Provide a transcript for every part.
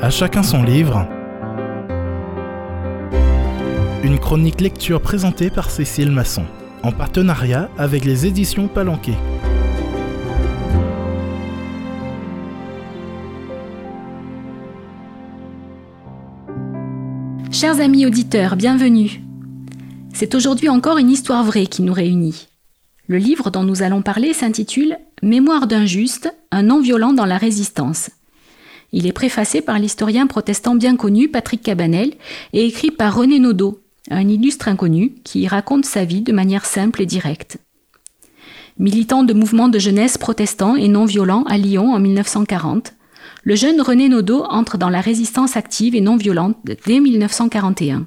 À chacun son livre. Une chronique lecture présentée par Cécile Masson, en partenariat avec les éditions Palanquet. Chers amis auditeurs, bienvenue. C'est aujourd'hui encore une histoire vraie qui nous réunit. Le livre dont nous allons parler s'intitule Mémoire d'un juste, un non-violent dans la résistance. Il est préfacé par l'historien protestant bien connu Patrick Cabanel et écrit par René Naudot, un illustre inconnu qui raconte sa vie de manière simple et directe. Militant de mouvements de jeunesse protestants et non violents à Lyon en 1940, le jeune René Naudot entre dans la résistance active et non violente dès 1941.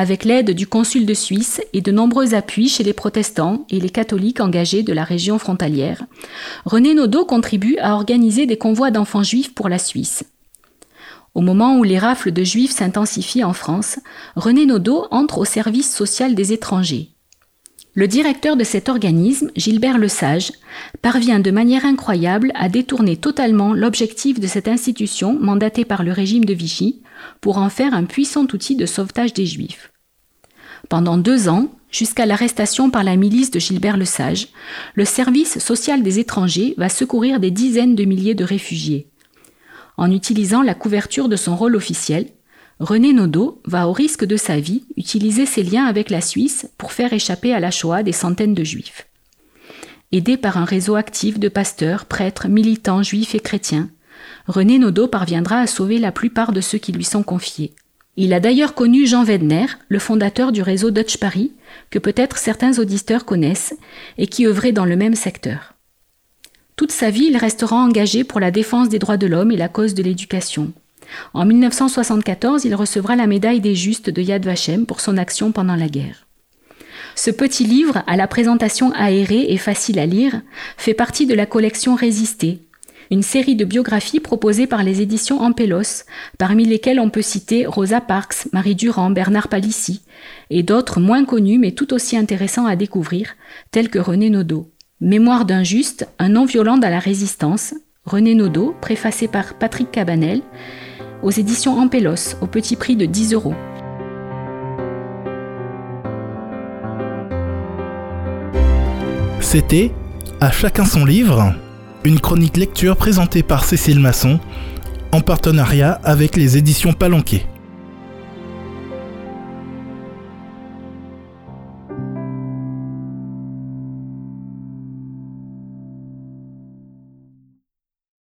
Avec l'aide du consul de Suisse et de nombreux appuis chez les protestants et les catholiques engagés de la région frontalière, René Naudot contribue à organiser des convois d'enfants juifs pour la Suisse. Au moment où les rafles de juifs s'intensifient en France, René Naudot entre au service social des étrangers. Le directeur de cet organisme, Gilbert Lesage, parvient de manière incroyable à détourner totalement l'objectif de cette institution mandatée par le régime de Vichy pour en faire un puissant outil de sauvetage des Juifs. Pendant deux ans, jusqu'à l'arrestation par la milice de Gilbert Lesage, le service social des étrangers va secourir des dizaines de milliers de réfugiés. En utilisant la couverture de son rôle officiel, René Naudot va au risque de sa vie utiliser ses liens avec la Suisse pour faire échapper à la Shoah des centaines de juifs. Aidé par un réseau actif de pasteurs, prêtres, militants juifs et chrétiens, René Naudot parviendra à sauver la plupart de ceux qui lui sont confiés. Il a d'ailleurs connu Jean Wedner, le fondateur du réseau Dutch Paris, que peut-être certains auditeurs connaissent, et qui œuvrait dans le même secteur. Toute sa vie, il restera engagé pour la défense des droits de l'homme et la cause de l'éducation. En 1974, il recevra la médaille des Justes de Yad Vashem pour son action pendant la guerre. Ce petit livre, à la présentation aérée et facile à lire, fait partie de la collection Résister, une série de biographies proposées par les éditions Ampélos, parmi lesquelles on peut citer Rosa Parks, Marie Durand, Bernard Palissy, et d'autres moins connus mais tout aussi intéressants à découvrir, tels que René Naudot. Mémoire d'un juste, un non-violent dans la résistance, René Naudot, préfacé par Patrick Cabanel, aux éditions Ampélos au petit prix de 10 euros. C'était À chacun son livre, une chronique lecture présentée par Cécile Masson en partenariat avec les éditions Palanquet.